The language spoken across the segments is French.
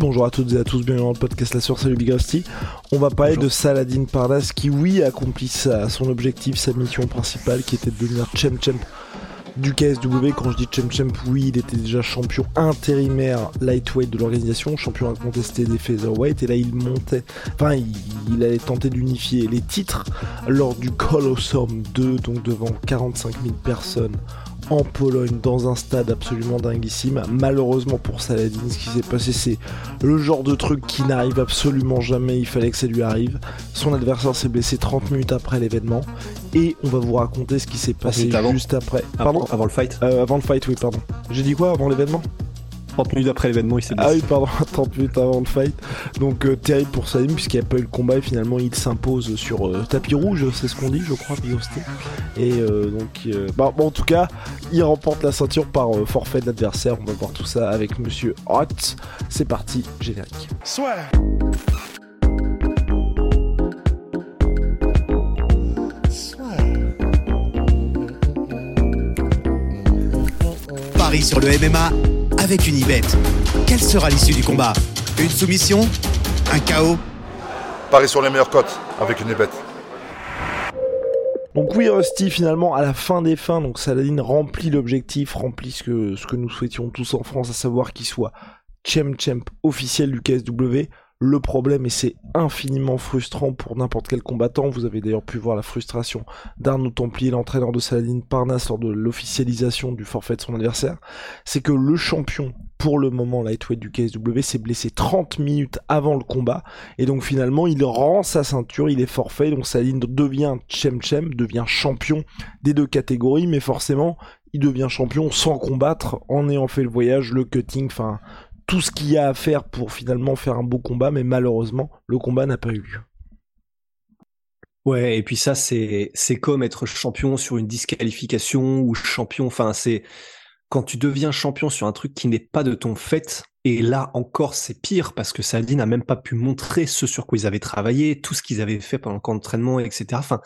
Bonjour à toutes et à tous, bienvenue dans le podcast La Source, salut Big Rusty. On va parler de Saladin Pardas qui, oui, accomplit sa, son objectif, sa mission principale qui était de devenir champ champ du KSW. Quand je dis champ champ, oui, il était déjà champion intérimaire lightweight de l'organisation, champion incontesté des featherweight. Et là, il montait, enfin, il, il allait tenter d'unifier les titres lors du Colosseum 2, donc devant 45 000 personnes en Pologne dans un stade absolument dinguissime. Malheureusement pour Saladin, ce qui s'est passé, c'est le genre de truc qui n'arrive absolument jamais. Il fallait que ça lui arrive. Son adversaire s'est blessé 30 minutes après l'événement. Et on va vous raconter ce qui s'est passé juste après. Pardon Avant le fight euh, Avant le fight, oui, pardon. J'ai dit quoi avant l'événement? 30 minutes après l'événement, il s'est blessé. Ah oui, pardon, 30 minutes avant le fight. Donc euh, terrible pour Salim puisqu'il n'y a pas eu le combat et finalement il s'impose sur euh, tapis rouge, c'est ce qu'on dit, je crois, Bigosté. Et euh, donc, euh, bah, bon, en tout cas, il remporte la ceinture par euh, forfait d'adversaire. On va voir tout ça avec Monsieur Hot. C'est parti, générique. Soit. Paris sur le MMA avec une ibet. Quelle sera l'issue du combat? Une soumission? Un chaos Paris sur les meilleures cotes avec une bête. Donc oui, Rusty, finalement, à la fin des fins, donc Saladin remplit l'objectif, remplit ce que, ce que nous souhaitions tous en France, à savoir qu'il soit champ champ officiel du KSW. Le problème, et c'est infiniment frustrant pour n'importe quel combattant, vous avez d'ailleurs pu voir la frustration d'Arnaud Templier, l'entraîneur de Saladin Parnasse, lors de l'officialisation du forfait de son adversaire, c'est que le champion, pour le moment lightweight du KSW, s'est blessé 30 minutes avant le combat, et donc finalement, il rend sa ceinture, il est forfait, donc Saladin devient champ, devient champion des deux catégories, mais forcément, il devient champion sans combattre, en ayant fait le voyage, le cutting, enfin tout ce qu'il y a à faire pour finalement faire un beau combat, mais malheureusement, le combat n'a pas eu lieu. Ouais, et puis ça, c'est comme être champion sur une disqualification ou champion. Enfin, c'est quand tu deviens champion sur un truc qui n'est pas de ton fait. Et là encore, c'est pire parce que Saladin n'a même pas pu montrer ce sur quoi ils avaient travaillé, tout ce qu'ils avaient fait pendant le camp d'entraînement, etc. Enfin,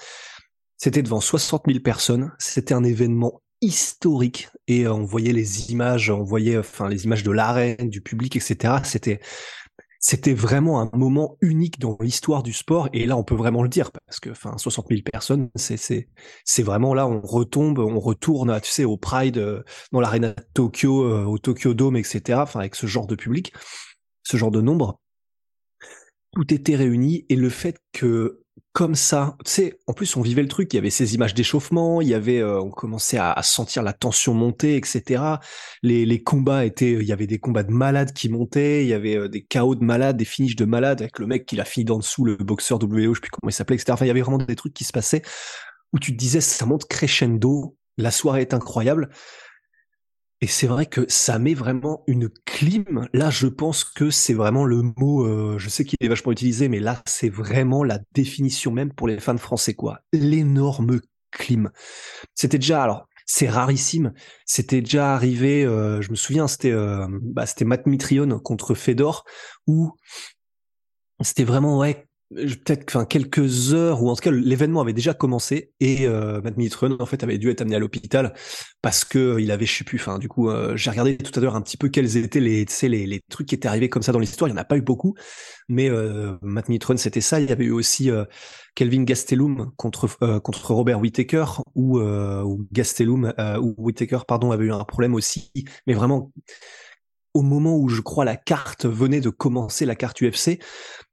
c'était devant 60 000 personnes. C'était un événement historique. Et on voyait les images, on voyait enfin les images de l'arène, du public, etc. C'était c'était vraiment un moment unique dans l'histoire du sport. Et là on peut vraiment le dire parce que enfin 60 000 personnes c'est c'est c'est vraiment là on retombe on retourne tu sais au Pride dans l'arène Tokyo au Tokyo Dome etc enfin avec ce genre de public ce genre de nombre. Tout était réuni. Et le fait que comme ça, tu sais, en plus on vivait le truc, il y avait ces images d'échauffement, il y avait, euh, on commençait à, sentir la tension monter, etc. Les, les combats étaient, il y avait des combats de malades qui montaient, il y avait euh, des chaos de malades, des finishes de malades avec le mec qui l'a fini d'en dessous, le boxeur WO, je sais plus comment il s'appelait, etc. Enfin, il y avait vraiment des trucs qui se passaient où tu te disais ça monte crescendo, la soirée est incroyable. Et c'est vrai que ça met vraiment une clim. Là, je pense que c'est vraiment le mot, euh, je sais qu'il est vachement utilisé, mais là, c'est vraiment la définition même pour les fans français, quoi. L'énorme clim. C'était déjà, alors, c'est rarissime. C'était déjà arrivé, euh, je me souviens, c'était euh, bah, c'était Matt Mitrione contre Fedor, où c'était vraiment, ouais, peut-être enfin quelques heures ou en tout cas l'événement avait déjà commencé et euh, Matt Mitrione en fait avait dû être amené à l'hôpital parce que il avait je sais plus enfin du coup euh, j'ai regardé tout à l'heure un petit peu quels étaient les les, trucs qui étaient arrivés comme ça dans l'histoire. Il y en a pas eu beaucoup mais euh, Matt Mitrione c'était ça. Il y avait eu aussi euh, Kelvin Gastelum contre euh, contre Robert Whittaker ou où Gastelum ou Whittaker pardon avait eu un problème aussi. Mais vraiment au moment où je crois la carte venait de commencer la carte UFC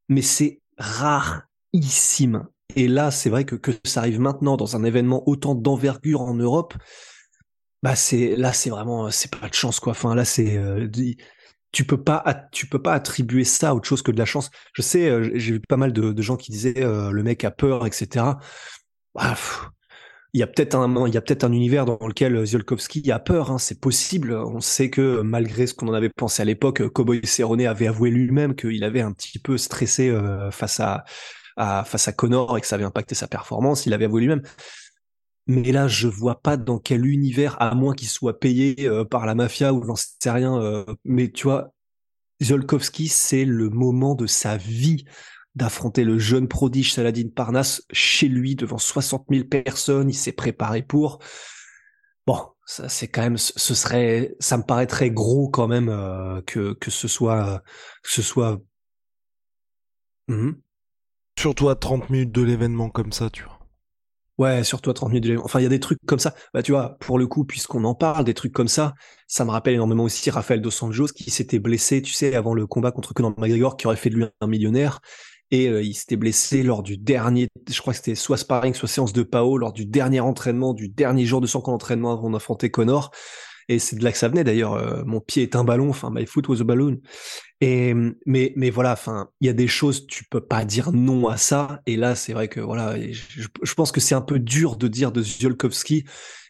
mais c'est rarissime. Et là, c'est vrai que, que ça arrive maintenant dans un événement autant d'envergure en Europe, bah c'est là c'est vraiment c'est pas de chance quoi. Enfin là c'est euh, tu peux pas tu peux pas attribuer ça à autre chose que de la chance. Je sais euh, j'ai vu pas mal de, gens qui disaient euh, le mec a peur etc. Bah, il y a peut-être un, il y a peut-être un univers dans lequel Ziolkowski a peur. Hein, c'est possible. On sait que malgré ce qu'on en avait pensé à l'époque, Cowboy Cerrone avait avoué lui-même qu'il avait un petit peu stressé euh, face à, à, face à Connor et que ça avait impacté sa performance. Il avait avoué lui-même. Mais là, je vois pas dans quel univers, à moins qu'il soit payé euh, par la mafia ou j'en sais rien. Euh, mais tu vois, Ziolkowski, c'est le moment de sa vie d'affronter le jeune prodige Saladin Parnas chez lui devant 60 000 personnes. Il s'est préparé pour. Bon, ça c'est quand même, ce serait, ça me paraît très gros quand même euh, que que ce soit, que ce soit. Mmh. Surtout à 30 minutes de l'événement comme ça, tu vois. Ouais, surtout à 30 minutes de l'événement. Enfin, il y a des trucs comme ça. Bah, tu vois, pour le coup, puisqu'on en parle, des trucs comme ça, ça me rappelle énormément aussi Rafael Dos Anjos qui s'était blessé, tu sais, avant le combat contre Conor McGregor, qui aurait fait de lui un millionnaire et euh, il s'était blessé lors du dernier, je crois que c'était soit sparring, soit séance de PAO, lors du dernier entraînement, du dernier jour de son camp d'entraînement avant d'affronter Connor. Et c'est de là que ça venait d'ailleurs. Euh, mon pied est un ballon, enfin my foot was a balloon. Et mais mais voilà, enfin il y a des choses tu peux pas dire non à ça. Et là c'est vrai que voilà, je, je, pense que c'est un peu dur de dire de Ziolkowski.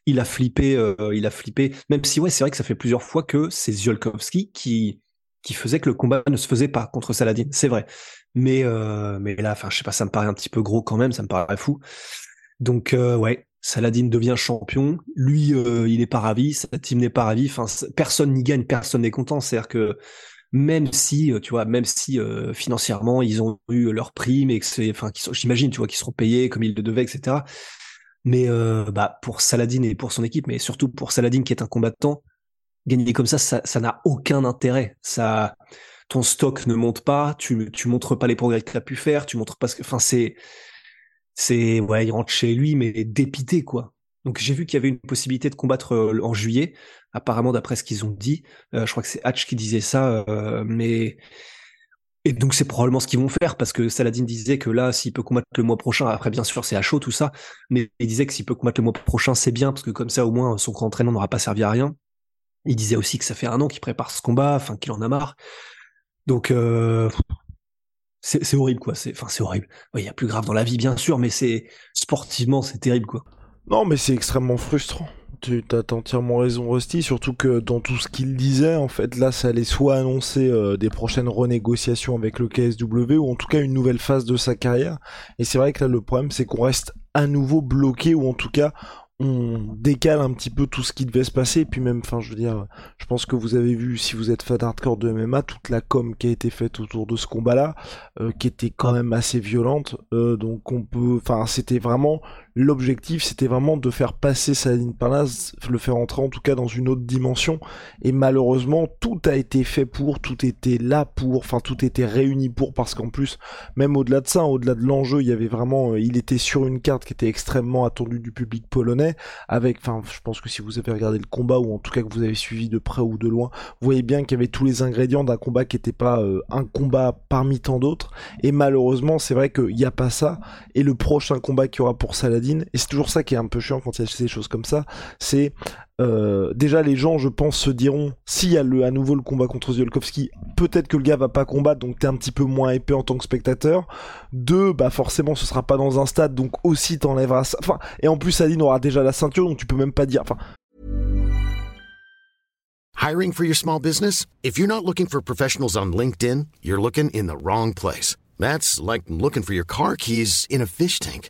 Il a flippé, euh, il a flippé. Même si ouais c'est vrai que ça fait plusieurs fois que c'est Ziolkowski qui qui faisait que le combat ne se faisait pas contre Saladin. C'est vrai. Mais, euh, mais là, enfin, je sais pas, ça me paraît un petit peu gros quand même, ça me paraît fou. Donc, euh, ouais, Saladin devient champion. Lui, euh, il est pas ravi, sa team n'est pas ravi. Enfin, personne n'y gagne, personne n'est content. C'est-à-dire que même si, tu vois, même si financièrement ils ont eu leur prime et que c'est, enfin, j'imagine, tu vois, qu'ils seront payés comme ils le devaient, etc. Mais bah pour Saladin et pour son équipe, mais surtout pour Saladin qui est un combattant, gagner comme ça, ça n'a aucun intérêt. Ça, ton stock ne monte pas, tu, tu montres pas les progrès que tu as pu faire, tu montres pas ce que, enfin, c'est, c'est, ouais, il rentre chez lui, mais dépité, quoi. Donc, j'ai vu qu'il y avait une possibilité de combattre euh, en juillet, apparemment, d'après ce qu'ils ont dit. Euh, je crois que c'est Hatch qui disait ça, euh, mais, et donc, c'est probablement ce qu'ils vont faire, parce que Saladin disait que là, s'il peut combattre le mois prochain, après, bien sûr, c'est à chaud, tout ça, mais il disait que s'il peut combattre le mois prochain, c'est bien, parce que comme ça, au moins, son entraînement n'aura pas servi à rien. Il disait aussi que ça fait un an qu'il prépare ce combat, qu'il en a marre. Donc euh, c'est horrible quoi. Enfin c'est horrible. Il y a plus grave dans la vie bien sûr, mais c'est sportivement c'est terrible quoi. Non mais c'est extrêmement frustrant. Tu as entièrement raison Rusty, surtout que dans tout ce qu'il disait, en fait là ça allait soit annoncer euh, des prochaines renégociations avec le KSW ou en tout cas une nouvelle phase de sa carrière. Et c'est vrai que là le problème c'est qu'on reste à nouveau bloqué ou en tout cas on décale un petit peu tout ce qui devait se passer. Et puis même, enfin, je veux dire, je pense que vous avez vu, si vous êtes fan hardcore de MMA, toute la com qui a été faite autour de ce combat-là, euh, qui était quand même assez violente. Euh, donc on peut, enfin, c'était vraiment l'objectif, c'était vraiment de faire passer Saladin Parnas, le faire entrer en tout cas dans une autre dimension. Et malheureusement, tout a été fait pour, tout était là pour, enfin, tout était réuni pour, parce qu'en plus, même au-delà de ça, au-delà de l'enjeu, il y avait vraiment, euh, il était sur une carte qui était extrêmement attendue du public polonais avec, enfin, je pense que si vous avez regardé le combat ou en tout cas que vous avez suivi de près ou de loin, vous voyez bien qu'il y avait tous les ingrédients d'un combat qui n'était pas euh, un combat parmi tant d'autres. Et malheureusement, c'est vrai qu'il n'y a pas ça. Et le prochain combat qu'il y aura pour Saladin, et c'est toujours ça qui est un peu chiant quand il y a ces choses comme ça, c'est euh, déjà les gens je pense se diront s'il y a à nouveau le combat contre Ziolkowski peut-être que le gars va pas combattre donc t'es un petit peu moins épais en tant que spectateur. Deux bah forcément ce sera pas dans un stade donc aussi t'enlèveras ça. Enfin et en plus Aline aura déjà la ceinture donc tu peux même pas dire Hiring for your small business? If you're not looking for professionals on LinkedIn you're looking in the wrong place. That's like looking for your car keys in a fish tank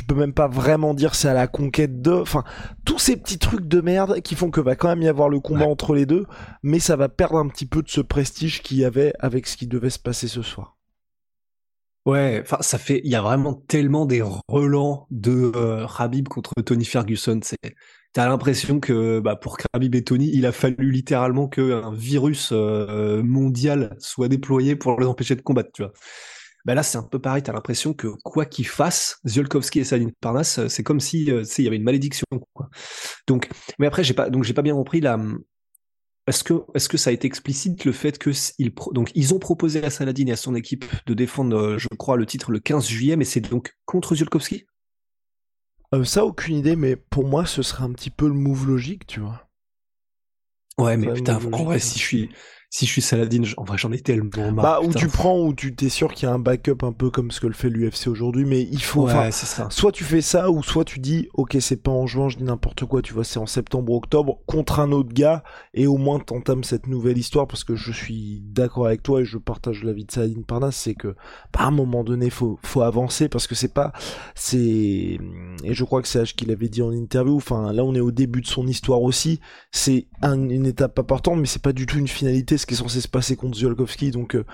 Tu peux même pas vraiment dire c'est à la conquête de. Enfin, tous ces petits trucs de merde qui font que va quand même y avoir le combat entre les deux, mais ça va perdre un petit peu de ce prestige qu'il y avait avec ce qui devait se passer ce soir. Ouais, enfin, ça fait. Il y a vraiment tellement des relents de euh, Khabib contre Tony Ferguson. C'est. T'as l'impression que bah, pour Khabib et Tony, il a fallu littéralement qu'un virus euh, mondial soit déployé pour les empêcher de combattre, tu vois. Bah là, c'est un peu pareil. T'as l'impression que quoi qu'il fasse, Ziolkowski et Saline Parnas, euh, c'est comme si, euh, il y avait une malédiction. Quoi. Donc, mais après, j'ai pas, donc j'ai pas bien compris la, est-ce que, est-ce que ça a été explicite le fait que ils, donc ils ont proposé à Saladin et à son équipe de défendre, euh, je crois, le titre le 15 juillet, mais c'est donc contre Ziolkowski euh, Ça, aucune idée, mais pour moi, ce serait un petit peu le move logique, tu vois. Ouais, mais putain, en vrai, si je suis, si je suis Saladin, en vrai, j'en ai tellement marre. Bah, où tu prends, où tu t'es sûr qu'il y a un backup un peu comme ce que le fait l'UFC aujourd'hui, mais il faut. Ouais, c'est ça. Soit tu fais ça, ou soit tu dis, ok, c'est pas en juin, je dis n'importe quoi, tu vois, c'est en septembre, octobre, contre un autre gars, et au moins t'entames cette nouvelle histoire, parce que je suis d'accord avec toi et je partage l'avis de Saladin Parnas, c'est que, bah, à un moment donné, faut, faut avancer, parce que c'est pas, c'est, et je crois que c'est H qui l'avait dit en interview, enfin, là, on est au début de son histoire aussi, c'est une étape importante, mais c'est pas du tout une finalité, ce qui est censé se passer contre Ziolkowski. Donc euh,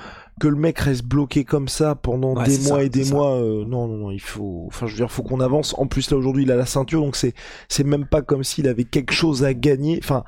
que le mec reste bloqué comme ça pendant des mois et des mois, euh, non, non, non, il faut, enfin, je veux dire, faut qu'on avance. En plus là aujourd'hui, il a la ceinture, donc c'est, c'est même pas comme s'il avait quelque chose à gagner. Enfin,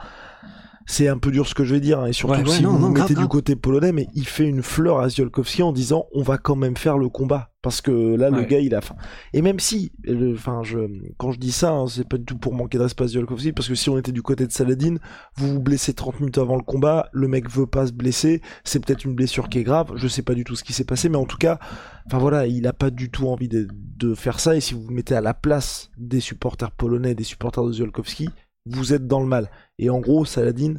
c'est un peu dur ce que je vais dire, hein, et surtout si vous mettez du côté polonais, mais il fait une fleur à Ziolkowski en disant on va quand même faire le combat. Parce que là, le gars, il a faim. Et même si, enfin, je, quand je dis ça, hein, c'est pas du tout pour manquer de respect à Ziolkowski, parce que si on était du côté de Saladin, vous vous blessez 30 minutes avant le combat, le mec veut pas se blesser, c'est peut-être une blessure qui est grave, je sais pas du tout ce qui s'est passé, mais en tout cas, enfin voilà, il a pas du tout envie de, de faire ça, et si vous vous mettez à la place des supporters polonais, des supporters de Ziolkowski, vous êtes dans le mal. Et en gros, Saladin,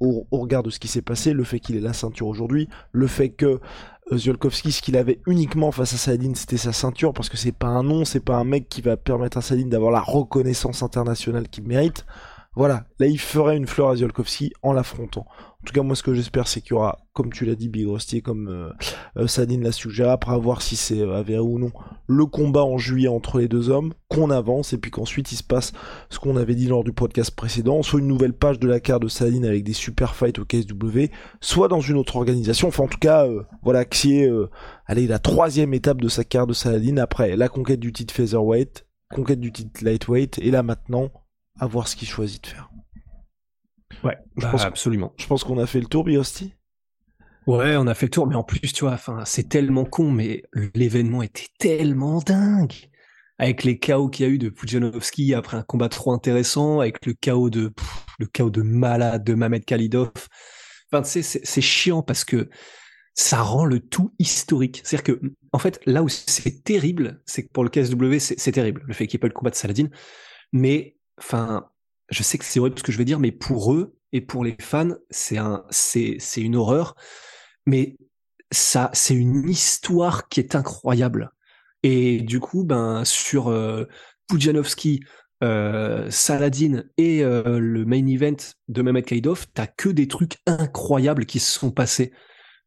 au, regard de ce qui s'est passé, le fait qu'il ait la ceinture aujourd'hui, le fait que euh, Ziolkowski, ce qu'il avait uniquement face à Saladin, c'était sa ceinture, parce que c'est pas un nom, c'est pas un mec qui va permettre à Saladin d'avoir la reconnaissance internationale qu'il mérite. Voilà, là il ferait une fleur à Ziolkowski en l'affrontant. En tout cas, moi, ce que j'espère, c'est qu'il y aura, comme tu l'as dit, Big Rusty, comme euh, euh, Sadine l'a suggéré, après avoir si c'est euh, avéré ou non, le combat en juillet entre les deux hommes, qu'on avance, et puis qu'ensuite il se passe ce qu'on avait dit lors du podcast précédent, soit une nouvelle page de la carte de Sadine avec des super fights au KSW, soit dans une autre organisation, enfin en tout cas, voilà, qui est, allez, la troisième étape de sa carte de Saladin, après la conquête du titre featherweight, conquête du titre lightweight, et là maintenant, à voir ce qu'il choisit de faire. Ouais, je bah, pense absolument. Je pense qu'on a fait le tour, Biosti. Ouais, on a fait le tour, mais en plus, tu vois, enfin, c'est tellement con, mais l'événement était tellement dingue. Avec les chaos qu'il y a eu de Pujanovski après un combat trop intéressant, avec le chaos de le chaos de malade de Mamed Khalidov. Enfin, tu sais, c'est chiant parce que ça rend le tout historique. C'est-à-dire que, en fait, là où c'est terrible, c'est que pour le KSW, c'est terrible, le fait qu'il n'y ait pas eu le combat de Saladin. Mais, enfin, je sais que c'est horrible ce que je vais dire, mais pour eux et pour les fans, c'est un, c'est, c'est une horreur. Mais ça, c'est une histoire qui est incroyable. Et du coup, ben, sur euh, Pujanovski, euh, Saladin et euh, le main event de Mehmet Kaidov, t'as que des trucs incroyables qui se sont passés.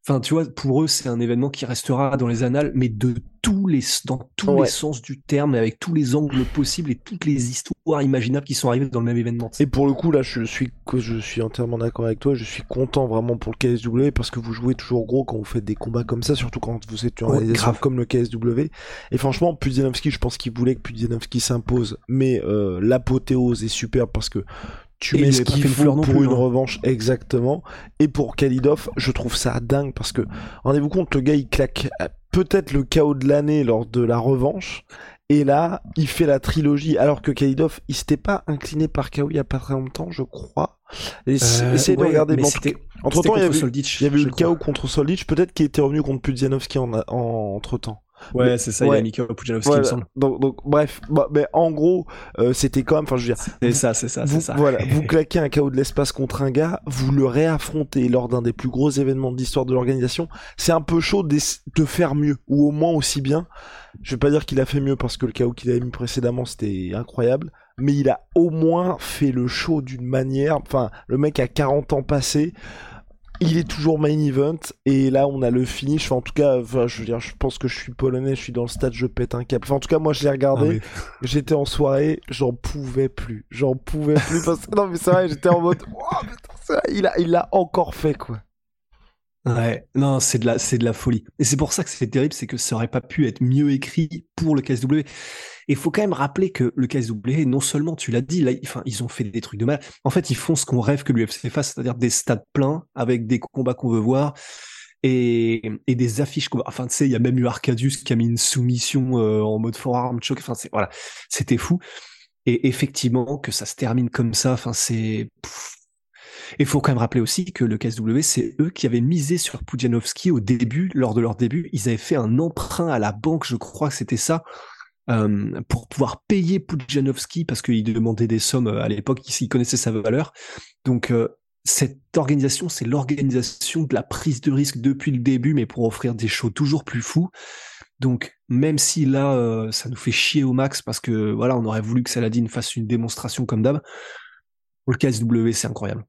Enfin, tu vois, pour eux, c'est un événement qui restera dans les annales, mais de tous les, dans tous les sens du terme, avec tous les angles possibles et toutes les histoires imaginables qui sont arrivées dans le même événement. Et pour le coup, là, je suis, je suis entièrement d'accord avec toi. Je suis content vraiment pour le KSW parce que vous jouez toujours gros quand vous faites des combats comme ça, surtout quand vous êtes une organisation comme le KSW. Et franchement, Pudzianowski, je pense qu'il voulait que Pudzianowski s'impose, mais euh, l'apothéose est superbe parce que tu mets ce qu'il faut pour une hein. revanche exactement. Et pour Kalidov je trouve ça dingue parce que rendez-vous compte le gars il claque euh, peut-être le chaos de l'année lors de la revanche. Et là il fait la trilogie alors que Kalidov il s'était pas incliné par KO il y a pas très longtemps je crois. Euh, essayez de regarder entre temps il y avait, eu le chaos contre Soldic peut-être qu'il était revenu contre Pudzianowski en, en entre temps Ouais, c'est ça, il y a Mikhail Pujanovski, il me semble. Donc, donc bref, bah, mais en gros, euh, c'était quand même, enfin, je veux dire. C'est ça, c'est ça, c'est ça. Voilà, vous claquez un chaos de l'espace contre un gars, vous le réaffrontez lors d'un des plus gros événements de l'histoire de l'organisation. C'est un peu chaud de faire mieux, ou au moins aussi bien. Je vais pas dire qu'il a fait mieux parce que le chaos qu'il avait mis précédemment, c'était incroyable. Mais il a au moins fait le show d'une manière, enfin, le mec a 40 ans passé il est toujours main event et là on a le finish. en tout cas, je veux dire, je pense que je suis polonais, je suis dans le stade, je pète un cap. Enfin, en tout cas, moi je l'ai regardé. Ah j'étais en soirée, j'en pouvais plus, j'en pouvais plus parce que non mais c'est vrai, j'étais en mode, il a, il l'a encore fait quoi. Ouais, non, c'est de la, c'est de la folie. Et c'est pour ça que c'est terrible, c'est que ça aurait pas pu être mieux écrit pour le KSW. Et faut quand même rappeler que le KSW, non seulement, tu l'as dit, là, enfin, ils ont fait des trucs de mal. En fait, ils font ce qu'on rêve que l'UFC fasse, c'est-à-dire des stades pleins avec des combats qu'on veut voir et, des affiches Enfin, tu sais, il y a même eu Arcadius qui a mis une soumission euh, en mode forearm choke. Enfin, c'est, voilà, c'était fou. Et effectivement, que ça se termine comme ça, enfin, c'est, il faut quand même rappeler aussi que le KSW, c'est eux qui avaient misé sur Pudzianowski au début, lors de leur début. Ils avaient fait un emprunt à la banque, je crois que c'était ça, euh, pour pouvoir payer Pudzianowski parce qu'ils demandaient des sommes euh, à l'époque, ils connaissaient sa valeur. Donc, euh, cette organisation, c'est l'organisation de la prise de risque depuis le début, mais pour offrir des shows toujours plus fous. Donc, même si là, ça nous fait chier au max parce que voilà, on aurait voulu que Saladin fasse une démonstration comme d'hab, le KSW, c'est incroyable.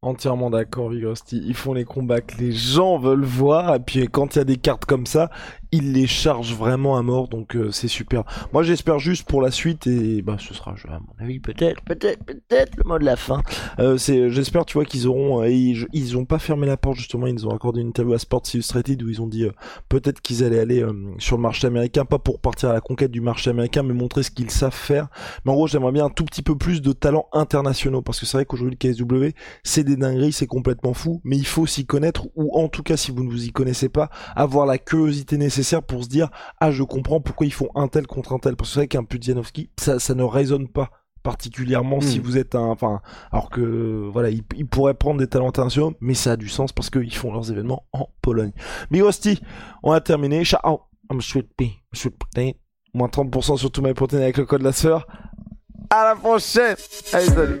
Entièrement d'accord, Vigosti. Ils font les combats que les gens veulent voir. Et puis quand il y a des cartes comme ça, ils les chargent vraiment à mort. Donc euh, c'est super. Moi j'espère juste pour la suite et bah ce sera, à mon avis, peut-être, peut-être, peut-être le mot de la fin. Euh, j'espère, tu vois, qu'ils auront, euh, ils, ont pas fermé la porte justement. Ils nous ont accordé une interview à Sports Illustrated où ils ont dit peut-être qu'ils allaient aller sur le marché américain, pas pour partir à la conquête du marché américain, mais montrer ce qu'ils savent faire. Mais en gros, j'aimerais bien un tout petit peu plus de talents internationaux parce que c'est vrai qu'aujourd'hui le KSW, c'est des dingueries, c'est complètement fou, mais il faut s'y connaître, ou en tout cas, si vous ne vous y connaissez pas, avoir la curiosité nécessaire pour se dire, ah, je comprends pourquoi ils font un tel contre un tel, parce que c'est vrai qu'un Pudzianowski, ça, ça ne résonne pas particulièrement si hmm. vous êtes un enfin alors que voilà ils, pourraient prendre des talents internationaux mais ça a du sens parce qu'ils font leurs événements en Pologne. Bigosti on a terminé. Ciao I'm sweet pea sweet moins 30% sur tous mes protéines avec le code la sœur à la prochaine. Allez salut